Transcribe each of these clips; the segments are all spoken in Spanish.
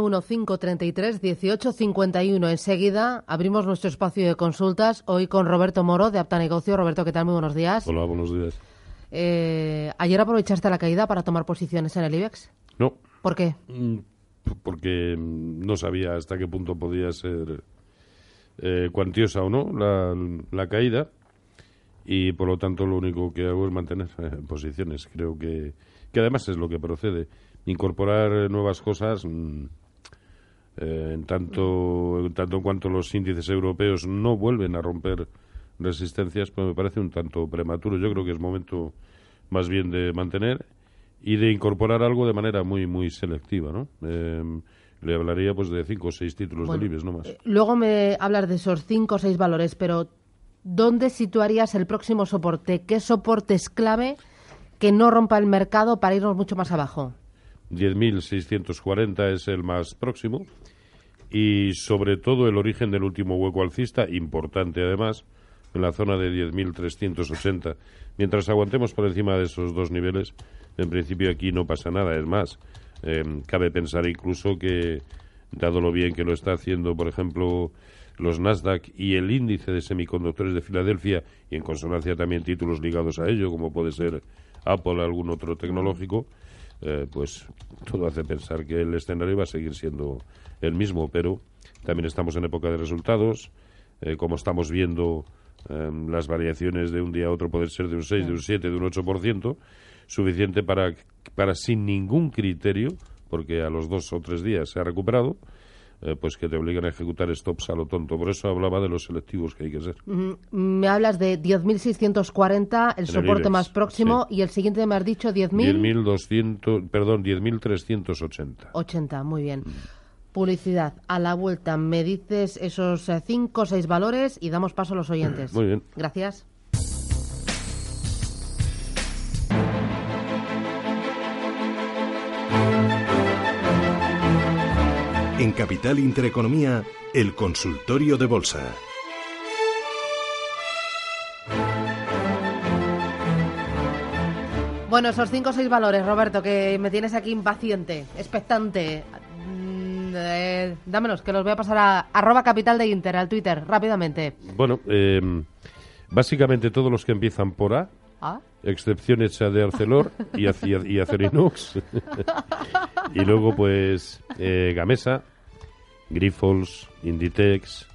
1533 1851. Enseguida abrimos nuestro espacio de consultas hoy con Roberto Moro de Apta Negocio. Roberto, ¿qué tal? Muy buenos días. Hola, buenos días. Eh, ¿Ayer aprovechaste la caída para tomar posiciones en el IBEX? No. ¿Por qué? Mm, Porque no sabía hasta qué punto podía ser eh, cuantiosa o no la, la caída y por lo tanto lo único que hago es mantener eh, posiciones. Creo que, que además es lo que procede. Incorporar nuevas cosas, mm, eh, en, tanto, en tanto en cuanto los índices europeos no vuelven a romper resistencias, pues me parece un tanto prematuro. Yo creo que es momento más bien de mantener y de incorporar algo de manera muy muy selectiva, ¿no? Eh, le hablaría pues de cinco o seis títulos Bueno, del IBEX, no más. eh, Luego me hablas de esos cinco o seis valores, pero ¿dónde situarías el próximo soporte? ¿Qué soporte es clave que no rompa el mercado para irnos mucho más abajo? 10.640 es el más próximo y sobre todo el origen del último hueco alcista, importante además, en la zona de 10.380. Mientras aguantemos por encima de esos dos niveles, en principio aquí no pasa nada. Es más, eh, cabe pensar incluso que, dado lo bien que lo está haciendo, por ejemplo, los Nasdaq y el índice de semiconductores de Filadelfia, y en consonancia también títulos ligados a ello, como puede ser Apple, algún otro tecnológico, eh, pues todo hace pensar que el escenario va a seguir siendo el mismo, pero también estamos en época de resultados, eh, como estamos viendo eh, las variaciones de un día a otro pueden ser de un 6, de un 7, de un 8%, suficiente para, para sin ningún criterio, porque a los dos o tres días se ha recuperado, eh, pues que te obligan a ejecutar stops a lo tonto. Por eso hablaba de los selectivos que hay que ser. Mm, Me hablas de 10.640, el el soporte IBEX, más próximo, sí. y el siguiente me has dicho 10.000... 10.200, perdón, 10.380. 80, muy bien. Publicidad. A la vuelta me dices esos eh, cinco o seis valores y damos paso a los oyentes. Muy bien. Gracias. En Capital Intereconomía, el consultorio de bolsa. Bueno, esos cinco o seis valores, Roberto, que me tienes aquí impaciente, expectante. Mm, eh, dámelos, que los voy a pasar a arroba capital de Inter, al Twitter, rápidamente. Bueno, eh, básicamente todos los que empiezan por A, Ah, excepción hecha de Arcelor y, Aci- y Acerinox. y luego, pues, eh, Gamesa, Grifols, Inditex.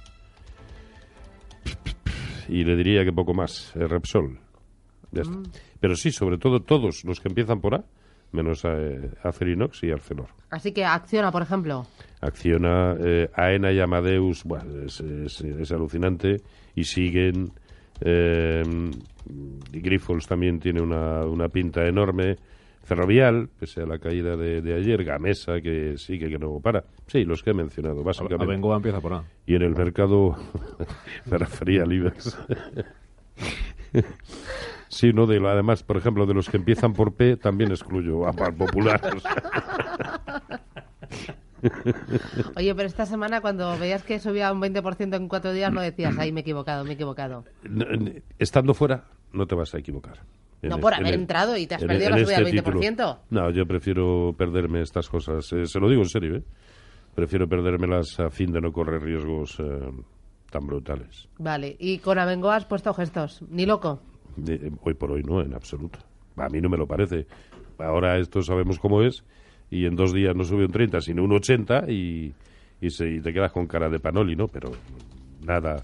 Y le diría que poco más, eh, Repsol. Ya está. Pero sí, sobre todo todos los que empiezan por A, menos eh, Acerinox y Arcelor. así que acciona, por ejemplo. Acciona, eh, Aena y Amadeus, bueno, es, es- es alucinante y siguen. Eh, y Grifols también tiene una, una pinta enorme. Ferrovial, pese a la caída de, de ayer, Gamesa, que sigue que no para. Sí, los que he mencionado, básicamente. Abengoa empieza por A. Y en el mercado me refería al IBEX. Sí, no, de, lo- además, por ejemplo, de los que empiezan por P, también excluyo a Popular. o sea. Oye, pero esta semana cuando veías que subía un 20% en cuatro días, no decías, ay, me he equivocado, me he equivocado. Estando fuera, no te vas a equivocar. No por haber el- entrado y te has en- perdido en la subida del este título. 20%. No, yo prefiero perderme estas cosas. eh, se lo digo en serio, ¿eh? Prefiero perdérmelas a fin de no correr riesgos eh, tan brutales. Vale, y con Abengoa has puesto gestos, ni loco. De- hoy por hoy no, en absoluto. A mí no me lo parece. Ahora esto sabemos cómo es y en dos días no sube un 30, sino un 80 y, y, se- y te quedas con cara de panoli, ¿no? Pero nada,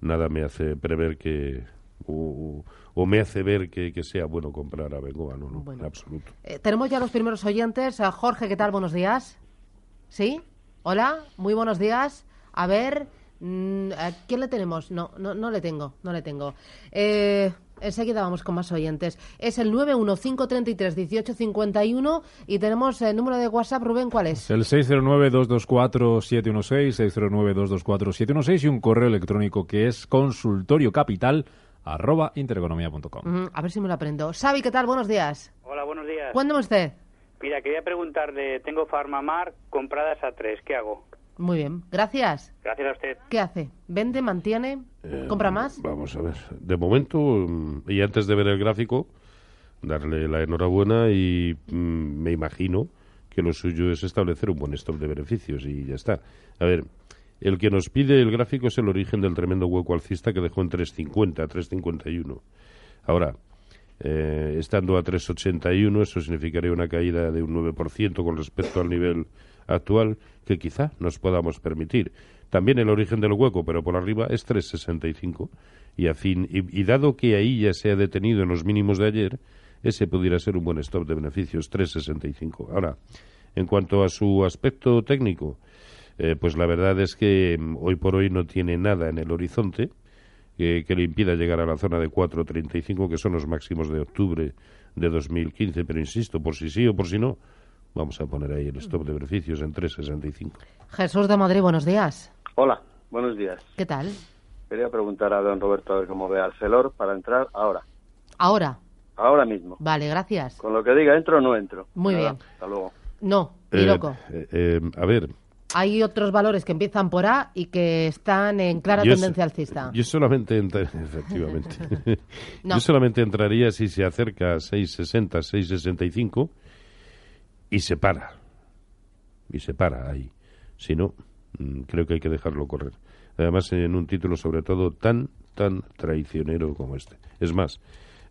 nada me hace prever que... O, o me hace ver que, que sea bueno comprar a Bengoa, no, no, Bueno. en absoluto. Eh, tenemos ya los primeros oyentes. Eh, Jorge, ¿qué tal? Buenos días. ¿Sí? Hola, muy buenos días. A ver, mm, ¿a ¿quién le tenemos? No, no, no le tengo, no le tengo. Eh, enseguida vamos con más oyentes. Es el 915331851 y tenemos el número de WhatsApp, Rubén, ¿cuál es? El 609-224-716, 609-224-716 y un correo electrónico que es consultoriocapital arroba intereconomía.com. Ujú, a ver si me lo aprendo. Xavi, ¿qué tal? Buenos días. Hola, buenos días. Cuénteme usted. Mira, quería preguntarle, tengo Farmamar compradas a tres, ¿qué hago? Muy bien, gracias. Gracias a usted. ¿Qué hace? ¿Vende, mantiene, Eh, compra más? Vamos a ver. De momento, mm, y antes de ver el gráfico, darle la enhorabuena y mm, me imagino que lo suyo es establecer un buen stop de beneficios y ya está. A ver, el que nos pide el gráfico es el origen del tremendo hueco alcista que dejó en 3.50, 3.51. Ahora, eh, estando a 3,81, eso significaría una caída de un 9% con respecto al nivel actual que quizá nos podamos permitir. También el origen del hueco, pero por arriba, es 3,65. Y, a fin, y, dado que ahí ya se ha detenido en los mínimos de ayer, ese pudiera ser un buen stop de beneficios, 3,65. Ahora, en cuanto a su aspecto técnico, eh, pues la verdad es que mm, hoy por hoy no tiene nada en el horizonte que, le impida llegar a la zona de 4.35, que son los máximos de octubre de 2015. Pero insisto, por si sí o por si no, vamos a poner ahí el stop de beneficios en 3.65. Jesús de Madrid, buenos días. Hola, buenos días. ¿Qué tal? Quería preguntar a don Roberto a ver cómo ve al Celor para entrar ahora. ¿Ahora? Ahora mismo. Vale, gracias. Con lo que diga, ¿entro o no entro? Muy bien. Hasta luego. No, ni eh, loco. Eh, eh, a ver, hay otros valores que empiezan por A y que están en clara tendencia alcista. Yo solamente efectivamente. Yo solamente entraría si se acerca a 6.60, 6.65 y se para. Y se para ahí. Si no, mm, creo que hay que dejarlo correr. Además, en un título sobre todo tan, tan traicionero como este. Es más,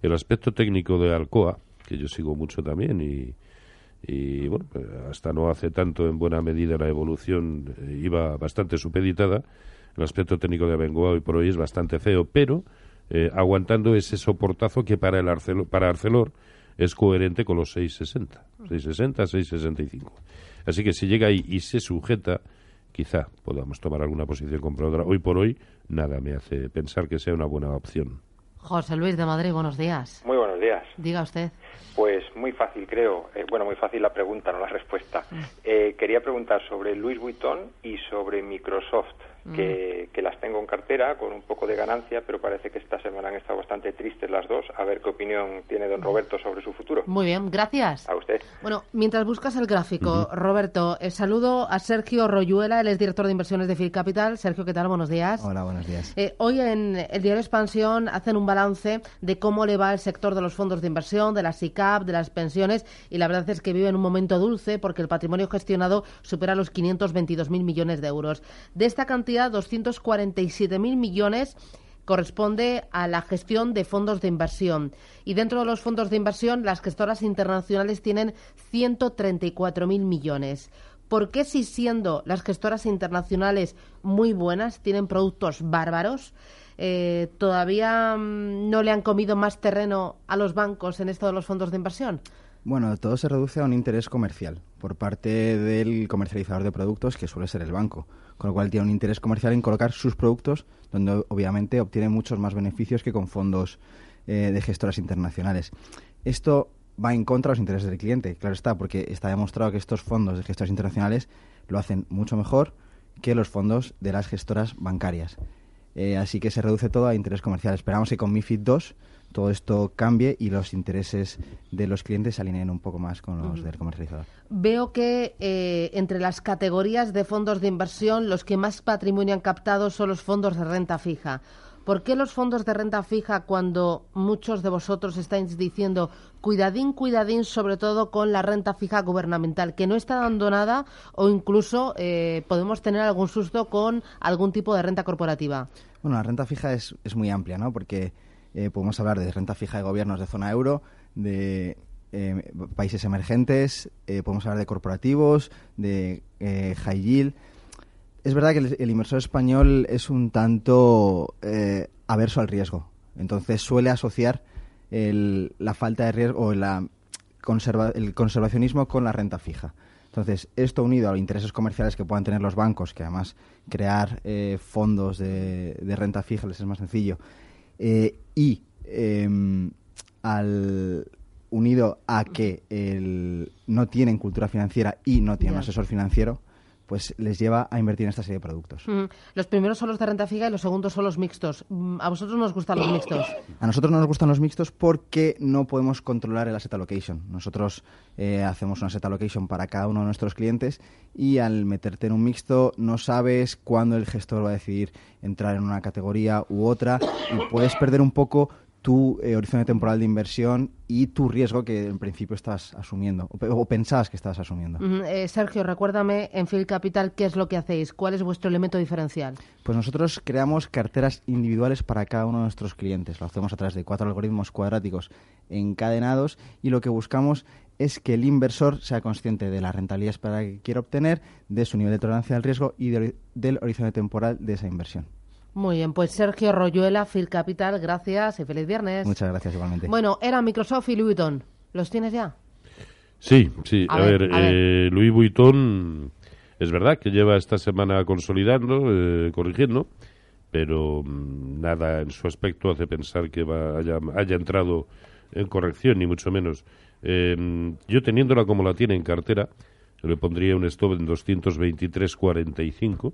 el aspecto técnico de Alcoa, que yo sigo mucho también y, y bueno, hasta no hace tanto en buena medida la evolución eh, iba bastante supeditada. El aspecto técnico de Abengoa hoy por hoy es bastante feo, pero eh, aguantando ese soportazo que para, el Arcelor, para Arcelor es coherente con los 660, 660, 665. Así que si llega ahí y se sujeta, quizá podamos tomar alguna posición compradora. Hoy por hoy, nada me hace pensar que sea una buena opción. José Luis de Madrid, buenos días. Muy buenos días. Diga usted. Pues muy fácil, creo. Eh, bueno, muy fácil la pregunta, no la respuesta. Mm. Eh, quería preguntar sobre Louis Vuitton y sobre Microsoft. Mm. que, las tengo en cartera con un poco de ganancia, pero parece que esta semana han estado bastante tristes las dos. A ver qué opinión tiene don Roberto sobre su futuro. Muy bien, gracias. A usted. Bueno, mientras buscas el gráfico, Roberto, eh, saludo a Sergio Royuela, él es director de inversiones de Phil Capital. Sergio, ¿qué tal? Buenos días. Hola, buenos días. Eh, hoy en el diario Expansión hacen un balance de cómo le va el sector de los fondos de inversión, de las SICAP, de las pensiones, y la verdad es que vive en un momento dulce porque el patrimonio gestionado supera los 522.000 millones de euros. De esta cantidad, 247.000 millones corresponde a la gestión de fondos de inversión. Y dentro de los fondos de inversión, las gestoras internacionales tienen 134.000 millones. ¿Por qué si siendo las gestoras internacionales muy buenas, tienen productos bárbaros, eh, todavía mm, no le han comido más terreno a los bancos en esto de los fondos de inversión? Bueno, todo se reduce a un interés comercial por parte del comercializador de productos, que suele ser el banco, con lo cual tiene un interés comercial en colocar sus productos donde obviamente obtiene muchos más beneficios que con fondos eh, de gestoras internacionales. Esto va en contra de los intereses del cliente, claro está, porque está demostrado que estos fondos de gestoras internacionales lo hacen mucho mejor que los fondos de las gestoras bancarias. Eh, así que se reduce todo a interés comercial. Esperamos que con MIFID II todo esto cambie y los intereses de los clientes se alineen un poco más con los del comercializador. Veo que eh, entre las categorías de fondos de inversión los que más patrimonio han captado son los fondos de renta fija. ¿Por qué los fondos de renta fija cuando muchos de vosotros estáis diciendo cuidadín, cuidadín, sobre todo con la renta fija gubernamental, que no está dando nada o incluso eh, podemos tener algún susto con algún tipo de renta corporativa? Bueno, la renta fija es, es muy amplia, ¿no? Porque eh, podemos hablar de renta fija de gobiernos de zona euro, de eh, países emergentes, eh, podemos hablar de corporativos, de high yield. Es verdad que el, inversor español es un tanto averso al riesgo, entonces suele asociar la falta de riesgo o la el conservacionismo con la renta fija. Entonces, esto unido a los intereses comerciales que puedan tener los bancos, que además crear fondos de, de, renta fija les es más sencillo, eh, y em, al unido a que el, no tienen cultura financiera y no tienen un asesor financiero, pues les lleva a invertir en esta serie de productos. Mm. Los primeros son los de renta fija y los segundos son los mixtos. Mm, ¿A vosotros nos gustan los mixtos? A nosotros no nos gustan los mixtos porque no podemos controlar el asset allocation. Nosotros eh, hacemos un asset allocation para cada uno de nuestros clientes y al meterte en un mixto no sabes cuándo el gestor va a decidir entrar en una categoría u otra y puedes perder un poco tu eh, horizonte temporal de inversión y tu riesgo que en principio estás asumiendo o, o pensabas que estabas asumiendo. Eh, Sergio, recuérdame en Phil Capital qué es lo que hacéis, cuál es vuestro elemento diferencial. Pues nosotros creamos carteras individuales para cada uno de nuestros clientes. Lo hacemos a través de cuatro algoritmos cuadráticos encadenados y lo que buscamos es que el inversor sea consciente de la rentabilidad esperada que quiere obtener, de su nivel de tolerancia al riesgo y de- del horizonte temporal de esa inversión. Muy bien, pues Sergio Royuela, Phil Capital, gracias y feliz viernes. Muchas gracias igualmente. Bueno, era Microsoft y Louis Vuitton. ¿Los tienes ya? Sí, sí. A A, ver, ver, a ver. eh, Louis Vuitton es verdad que lleva esta semana consolidando, eh, corrigiendo, pero mm, nada en su aspecto hace pensar que va, haya, haya entrado en corrección, ni mucho menos. Eh, yo teniéndola como la tiene en cartera, le pondría un stop en 223.45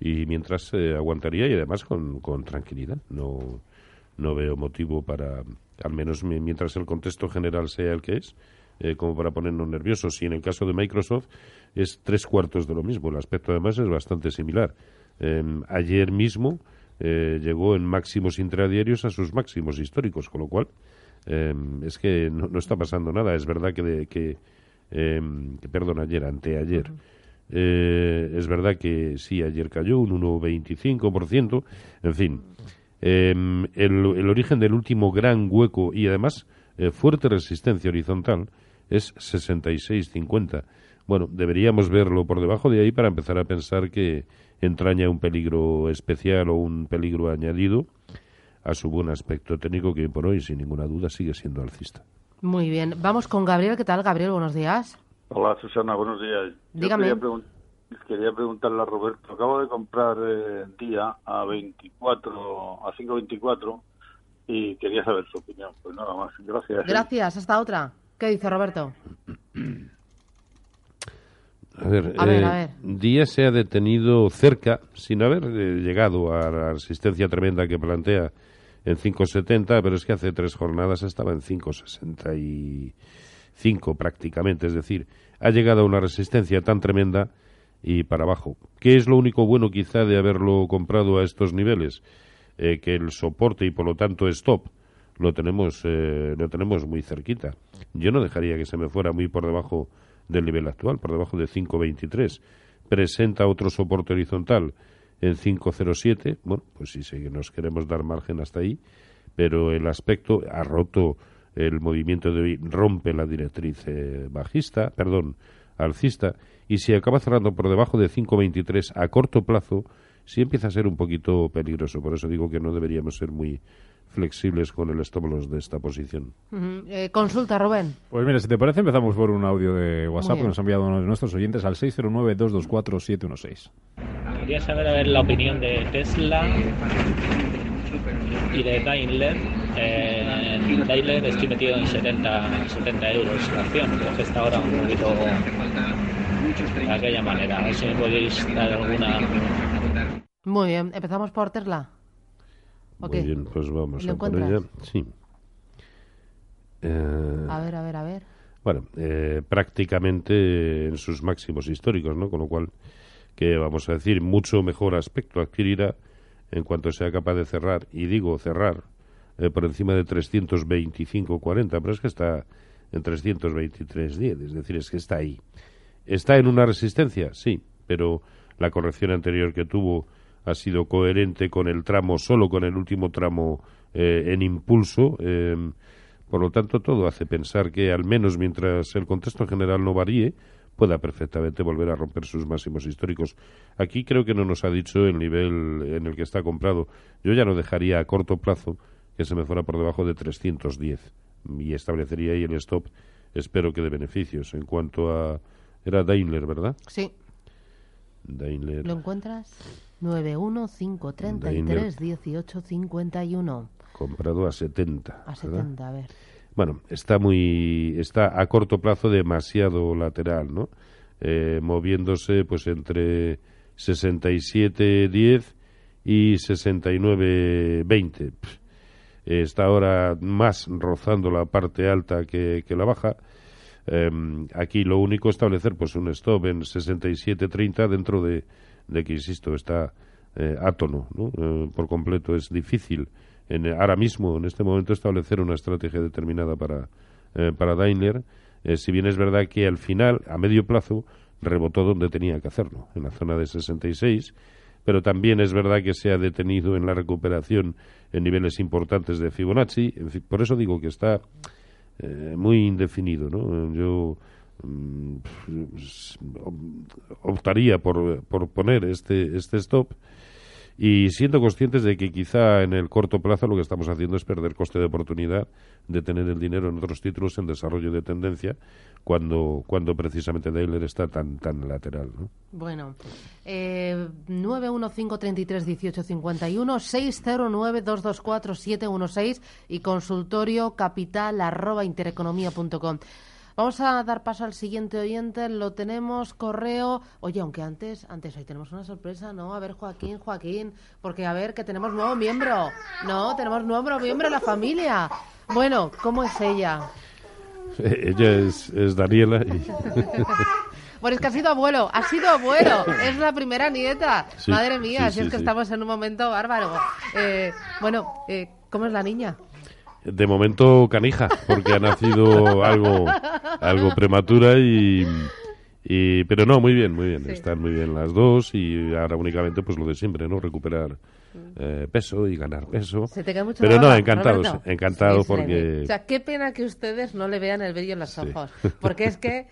y mientras eh, aguantaría y además con, con tranquilidad. No, no veo motivo para, al menos mi- mientras el contexto general sea el que es, eh, como para ponernos nerviosos. Y en el caso de Microsoft es tres cuartos de lo mismo. El aspecto además es bastante similar. Eh, ayer mismo eh, llegó en máximos intradiarios a sus máximos históricos, con lo cual eh, es que no, no está pasando nada. Es verdad que, de- que, eh, que perdón, ayer, anteayer. Eh, es verdad que sí, ayer cayó un 1,25%. En fin, el, el origen del último gran hueco y además eh, fuerte resistencia horizontal es 66,50. Bueno, deberíamos verlo por debajo de ahí para empezar a pensar que entraña un peligro especial o un peligro añadido a su buen aspecto técnico que por hoy, sin ninguna duda, sigue siendo alcista. Muy bien. Vamos con Gabriel. ¿Qué tal, Gabriel? Buenos días. Hola Susana, buenos días. Yo Dígame. Quería, pregun- quería preguntarle a Roberto, acabo de comprar eh, día a 24, a 5.24 y quería saber su opinión. Pues nada más, gracias. Gracias. Hasta otra. ¿Qué dice Roberto? A ver, A ver, eh, a ver. Díaz se ha detenido cerca, sin haber eh, llegado a la resistencia tremenda que plantea en 5.70, pero es que hace tres jornadas estaba en 5.65 prácticamente, es decir, ha llegado a una resistencia tan tremenda y para abajo. ¿Qué es lo único bueno quizá de haberlo comprado a estos niveles? Eh, que el soporte y por lo tanto stop lo tenemos, eh, lo tenemos muy cerquita. Yo no dejaría que se me fuera muy por debajo del nivel actual, por debajo de 5.23. Presenta otro soporte horizontal en 5.07. Bueno, pues sí, sí, nos queremos dar margen hasta ahí, pero el aspecto ha roto el movimiento de hoy, rompe la directriz eh, bajista, perdón, alcista, y si acaba cerrando por debajo de 5.23 a corto plazo, sí empieza a ser un poquito peligroso. Por eso digo que no deberíamos ser muy flexibles con el stop loss de esta posición. Eh, consulta, Rubén. Pues mira, si te parece, empezamos por un audio de WhatsApp que nos ha enviado uno de nuestros oyentes al 609-224-716. Quería saber a ver la opinión de Tesla y de Daimler. Eh, en Daimler estoy metido en 70, 70 euros la acción, creo que está ahora un poquito de aquella manera. A ver si me podéis dar alguna. Muy bien. ¿Empezamos por Tesla? ¿O Muy bien, pues vamos ¿Lo a por encuentras? ella. Sí. Eh, A ver, a ver, a ver. Bueno, eh, prácticamente en sus máximos históricos, ¿no? Con lo cual, que vamos a decir, mucho mejor aspecto adquirirá en cuanto sea capaz de cerrar, y digo cerrar, eh, por encima de 325.40, pero es que está en 323.10, es decir, es que está ahí. ¿Está en una resistencia? Sí, pero la corrección anterior que tuvo ha sido coherente con el tramo, solo con el último tramo eh, en impulso. eh, por lo tanto, todo hace pensar que, al menos mientras el contexto general no varíe, pueda perfectamente volver a romper sus máximos históricos. Aquí creo que no nos ha dicho el nivel en el que está comprado. Yo ya no dejaría a corto plazo que se me fuera por debajo de 310 y establecería ahí el stop, espero que de beneficios. En cuanto a... Era Daimler, ¿verdad? Sí. Daimler. ¿Lo encuentras? 915331851. comprado a 70. A ¿verdad? 70, a ver. Bueno, está muy, está a corto plazo demasiado lateral, ¿no? Eh, moviéndose pues entre 67.10 y 69.20. Pff, eh, Está ahora más rozando la parte alta que, la baja. Em, aquí lo único establecer pues un stop en 67.30 dentro de, de que, insisto, está eh, átono ¿no? Eh, por completo. Es difícil en, ahora mismo, en este momento, establecer una estrategia determinada para, eh, para Daimler, eh, si bien es verdad que al final, a medio plazo, rebotó donde tenía que hacerlo, en la zona de 66, pero también es verdad que se ha detenido en la recuperación en niveles importantes de Fibonacci. Por eso digo que está eh, muy indefinido. ¿no? Yo mm, optaría por, por poner este, este stop y siendo conscientes de que quizá en el corto plazo lo que estamos haciendo es perder coste de oportunidad de tener el dinero en otros títulos en desarrollo de tendencia cuando, cuando precisamente Daimler está tan, tan lateral. ¿no? Bueno, eh, 915331851, 609224716 y consultorio capital arroba intereconomía.com. Vamos a dar paso al siguiente oyente, lo tenemos correo. Oye, aunque antes, antes hoy tenemos una sorpresa, ¿no? A ver, Joaquín, Joaquín, porque a ver que tenemos nuevo miembro. No, tenemos nuevo miembro en la familia. Bueno, ¿cómo es ella? Ella es, es Daniela. Y... Bueno, es que ha sido abuelo, ha sido abuelo, es la primera nieta. Sí, Madre mía, sí, si es que estamos en un momento bárbaro. Eh, bueno, eh, ¿cómo es la niña? De momento canija, porque ha nacido algo, algo prematura y, y- pero no, muy bien, muy bien. Sí. Están muy bien las dos y ahora únicamente pues lo de siempre, ¿no? Recuperar eh, peso y ganar peso. Se te cae mucho Pero no, encantados, Roberto. encantado Sí, sí. porque O sea, qué pena que ustedes no le vean el brillo en los ojos, porque es que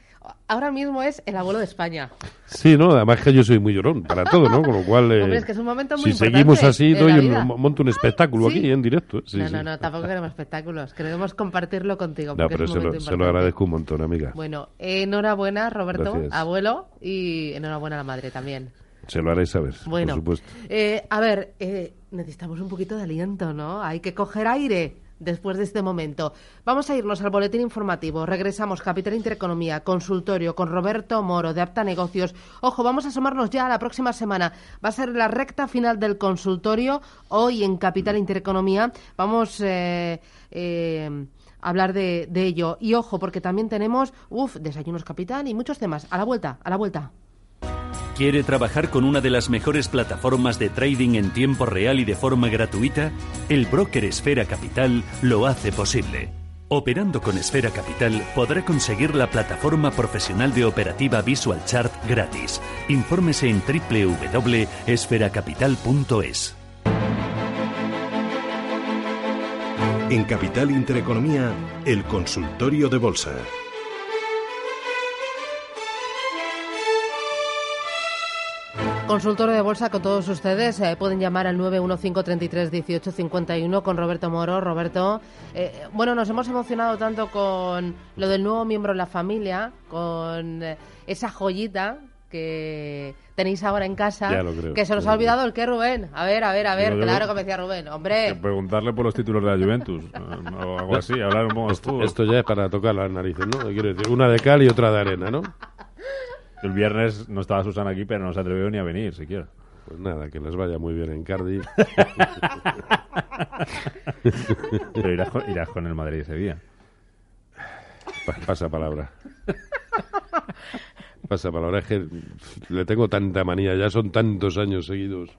ahora mismo es el abuelo de España. Sí, no, además que yo soy muy llorón para todo, ¿no? Con lo cual, eh, Hombre, es que es un momento muy si seguimos así, doy un- monto un espectáculo ¿sí? aquí en directo. ¿eh? Sí, no, sí. no, no, tampoco queremos espectáculos, queremos compartirlo contigo. No, pero es un se lo, se lo agradezco un montón, amiga. Bueno, enhorabuena, Roberto, Gracias. abuelo, y enhorabuena a la madre también. Se lo haré saber, Bueno, por supuesto. eh, a ver, eh, necesitamos un poquito de aliento, ¿no? Hay que coger aire después de este momento. Vamos a irnos al boletín informativo. Regresamos, Capital Intereconomía, consultorio con Roberto Moro de Apta Negocios. Ojo, vamos a asomarnos ya a la próxima semana. Va a ser la recta final del consultorio hoy en Capital Intereconomía. Vamos eh, eh, a hablar de, de ello. Y ojo, porque también tenemos, uff, desayunos Capital y muchos temas. A la vuelta, a la vuelta. ¿Quiere trabajar con una de las mejores plataformas de trading en tiempo real y de forma gratuita? El broker Esfera Capital lo hace posible. Operando con Esfera Capital podrá conseguir la plataforma profesional de operativa Visual Chart gratis. Infórmese en www.esferacapital.es. En Capital Intereconomía, el consultorio de bolsa. Consultorio de bolsa con todos ustedes. eh, pueden llamar al 915331851 con Roberto Moro. Roberto, eh, bueno, nos hemos emocionado tanto con lo del nuevo miembro en la familia, con eh, esa joyita que tenéis ahora en casa, Ya lo creo, que se nos ha olvidado el que Rubén. A ver, a ver, a ver, claro que me decía Rubén. Que Hombre, preguntarle por los títulos de la Juventus eh, o algo así, hablar un poco de Esto, esto ya es para tocar las narices, ¿no? Quiero decir, una de cal y otra de arena, ¿no? El viernes no estaba Susana aquí, pero no se atrevió ni a venir siquiera. Pues nada, que les vaya muy bien en Cardiff. Pero irás con, irás con el Madrid ese día. Pa- Pasa palabra. Pasa palabra. Es que le tengo tanta manía, ya son tantos años seguidos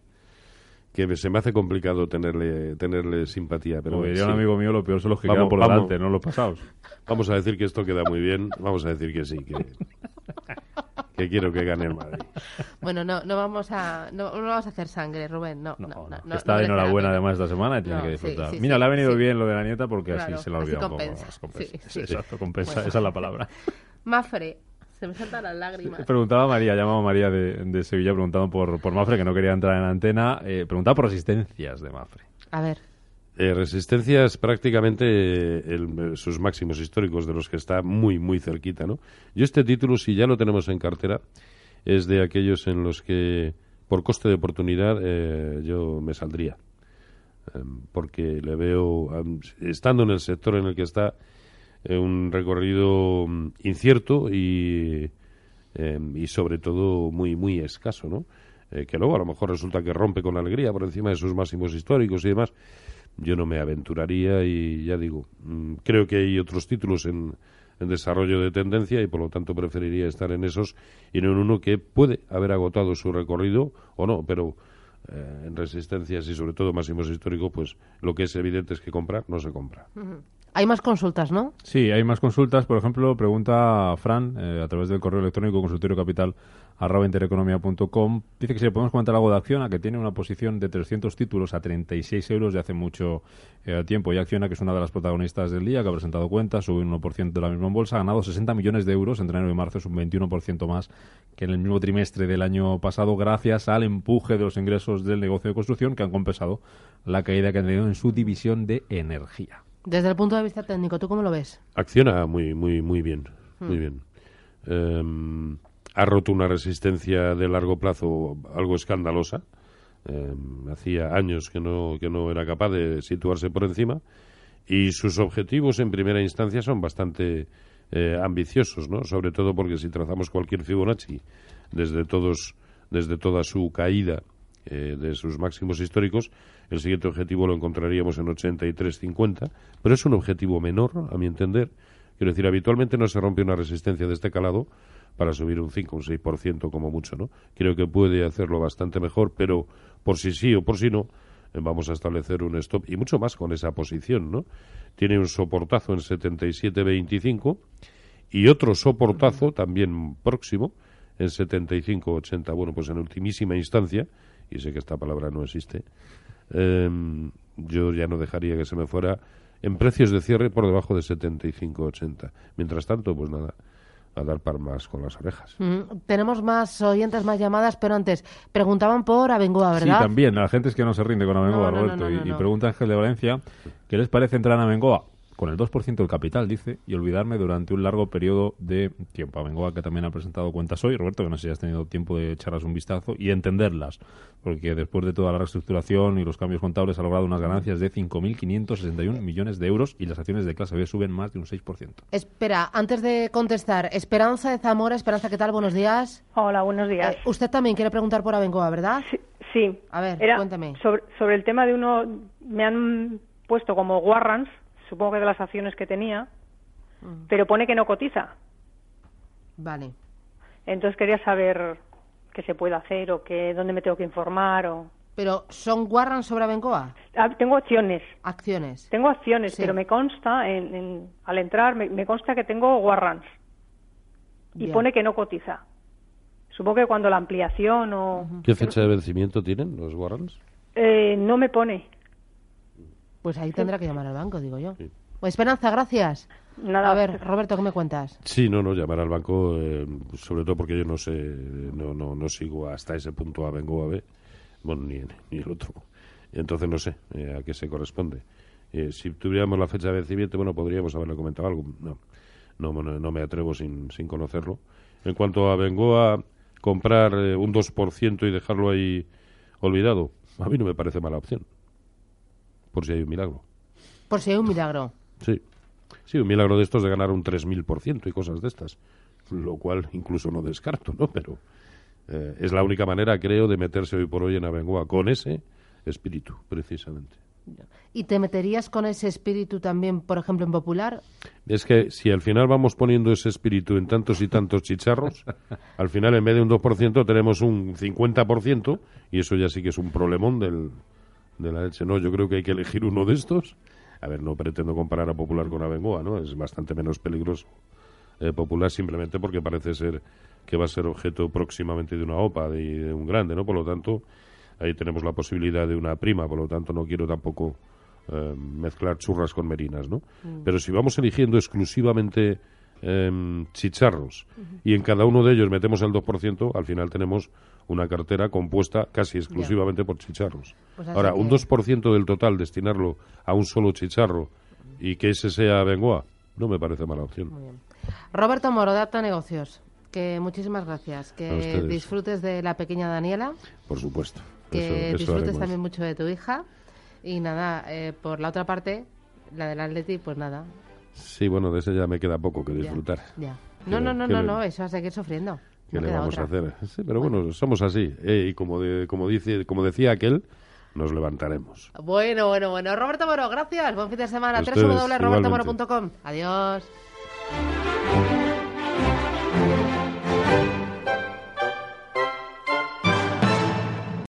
que se me hace complicado tenerle tenerle simpatía. Pero Como diría sí. un amigo mío, lo peor son los que Vamos, quedan por vamos. delante, no los pasados. Vamos a decir que esto queda muy bien. Vamos a decir que sí, que, que quiero que gane el Madrid. bueno, no, no vamos a, no, no vamos a hacer sangre, Rubén. No, no, no. no, Está de la enhorabuena además esta semana y tiene que sí, disfrutar. sí, Mira, sí, le ha venido sí. bien lo de la nieta porque Claro, así se olvidado compensa. un poco. compensa. Sí, sí. Exacto, compensa. Bueno. Esa es la palabra. Mafre, se me saltan las lágrimas. Preguntaba a María, llamaba a María de, de Sevilla preguntando por, por Mafre, que no quería entrar en antena. Eh, preguntaba por resistencias de Mafre. A ver. Eh, resistencias prácticamente eh, el- sus máximos históricos de los que está muy muy cerquita, ¿no? Yo este título si ya lo tenemos en cartera es de aquellos en los que por coste de oportunidad eh, yo me saldría Em, porque le veo estando en el sector en el que está eh, un recorrido mm, incierto y em, y sobre todo muy muy escaso, ¿no? Eh, que luego a lo mejor resulta que rompe con alegría por encima de sus máximos históricos y demás. Yo no me aventuraría y ya digo, mm, creo que hay otros títulos en, en desarrollo de tendencia y por lo tanto preferiría estar en esos y no en uno que puede haber agotado su recorrido o no, pero eh, en resistencias y sobre todo máximos históricos, pues lo que es evidente es que comprar no se compra. Hay más consultas, ¿no? Sí, hay más consultas. Por ejemplo, pregunta Fran eh, a través del correo electrónico consultorio capital arroba intereconomía.com. Dice que si le podemos comentar algo de Acciona, que tiene una posición de 300 títulos a 36 euros de hace mucho eh, tiempo. Y Acciona, que es una de las protagonistas del día, que ha presentado cuentas, sube un 1% de la misma en bolsa, ha ganado 60 millones de euros entre enero y marzo, es un 21% más que en el mismo trimestre del año pasado, gracias al empuje de los ingresos del negocio de construcción que han compensado la caída que han tenido en su división de energía. Desde el punto de vista técnico, ¿tú cómo lo ves? Acciona muy, muy, muy bien, muy bien. Em, ha roto una resistencia de largo plazo algo escandalosa. Em, hacía años que no, que no era capaz de situarse por encima y sus objetivos en primera instancia son bastante eh, ambiciosos, ¿no? Sobre todo porque si trazamos cualquier Fibonacci desde todos, desde toda su caída eh, de sus máximos históricos, el siguiente objetivo lo encontraríamos en 83.50, pero es un objetivo menor, a mi entender. Quiero decir, habitualmente no se rompe una resistencia de este calado para subir un 5 o un 6% como mucho, ¿no? Creo que puede hacerlo bastante mejor, pero por si sí o por si no, eh, vamos a establecer un stop y mucho más con esa posición, ¿no? Tiene un soportazo en 77.25 y otro soportazo también próximo en 75.80. Bueno, pues en ultimísima instancia, y sé que esta palabra no existe, em, yo ya no dejaría que se me fuera en precios de cierre por debajo de 75.80. Mientras tanto, pues nada, a dar palmas con las orejas. Mm, tenemos más oyentes, más llamadas, pero antes preguntaban por Abengoa, ¿verdad? Sí, también. La gente es que no se rinde con Abengoa, No, no, Roberto. no, y, y no. pregunta Ángel de Valencia, ¿qué les parece entrar en Abengoa? Con el 2% del capital, dice, y olvidarme durante un largo periodo de tiempo. Abengoa, que también ha presentado cuentas hoy, Roberto, que no sé si has tenido tiempo de echarlas un vistazo y entenderlas, porque después de toda la reestructuración y los cambios contables ha logrado unas ganancias de 5.561 millones de euros y las acciones de clase B suben más de un 6%. Espera, antes de contestar, Esperanza de Zamora. Esperanza, ¿qué tal? Buenos días. Hola, buenos días. Eh, usted también quiere preguntar por Abengoa, ¿verdad? Sí, sí. A ver, Era cuéntame. Sobre, sobre el tema de uno, me han puesto como warrants, supongo que de las acciones que tenía, pero pone que no cotiza. Vale. Entonces quería saber qué se puede hacer o qué, dónde me tengo que informar o... Pero, ¿son warrants sobre Abengoa? Ah, tengo acciones. Acciones. Tengo acciones, Sí. pero me consta, en, en- al entrar, me, me consta que tengo warrants. Y pone que no cotiza. Supongo que cuando la ampliación o... ¿Qué fecha de vencimiento tienen los warrants? Eh, no me pone. Pues ahí tendrá que llamar al banco, digo yo. Pues Esperanza, gracias. Nada. A ver, Roberto, ¿qué me cuentas? Sí, no, no, llamar al banco, eh, sobre todo porque yo no sé, no, no, no sigo hasta ese punto a Bengoa B, bueno, ni, ni el otro. Entonces no sé eh, a qué se corresponde. Eh, si tuviéramos la fecha de vencimiento, bueno, podríamos haberle comentado algo. No, no, no, no me atrevo sin, sin conocerlo. En cuanto a Bengoa, comprar eh, un 2% y dejarlo ahí olvidado, a mí no me parece mala opción. Por si hay un milagro. Por si hay un milagro. Sí. Sí, un milagro de estos de ganar un 3.000% y cosas de estas. Lo cual incluso no descarto, ¿no? Pero eh, es la única manera, creo, de meterse hoy por hoy en Abengoa con ese espíritu, precisamente. ¿Y te meterías con ese espíritu también, por ejemplo, en Popular? Es que si al final vamos poniendo ese espíritu en tantos y tantos chicharros, al final en vez de un 2% tenemos un 50% y eso ya sí que es un problemón del, de la leche. No, yo creo que hay que elegir uno de estos. A ver, no pretendo comparar a Popular con Abengoa, ¿no? Es bastante menos peligroso eh, Popular simplemente porque parece ser que va a ser objeto próximamente de una OPA, de, de un grande, ¿no? Por lo tanto, ahí tenemos la posibilidad de una prima, por lo tanto no quiero tampoco eh, mezclar churras con merinas, ¿no? Mm. Pero si vamos eligiendo exclusivamente em, chicharros y en cada uno de ellos metemos el 2%, al final tenemos una cartera compuesta casi exclusivamente por chicharros. Pues Ahora, un que- 2% del total destinarlo a un solo chicharro y que ese sea Bengoa, no me parece mala opción. Roberto Moro, de Apta Negocios, que muchísimas gracias. Que disfrutes de la pequeña Daniela, Por supuesto. que Eso- disfrutes también mucho de tu hija. Y nada, eh, por la otra parte, la del Atleti, pues nada. Sí, bueno, de ese ya me queda poco que disfrutar. Ya. ¿Qué No, no, no, no, le- no, eso a seguir sufriendo. ¿Qué No le vamos otra. a hacer? Sí, pero bueno, somos así. eh, y como, de- como, dice, como decía aquel, nos levantaremos. Bueno, bueno, bueno. Roberto Moro, gracias. Buen fin de semana. Www.robertomoro.com. Adiós.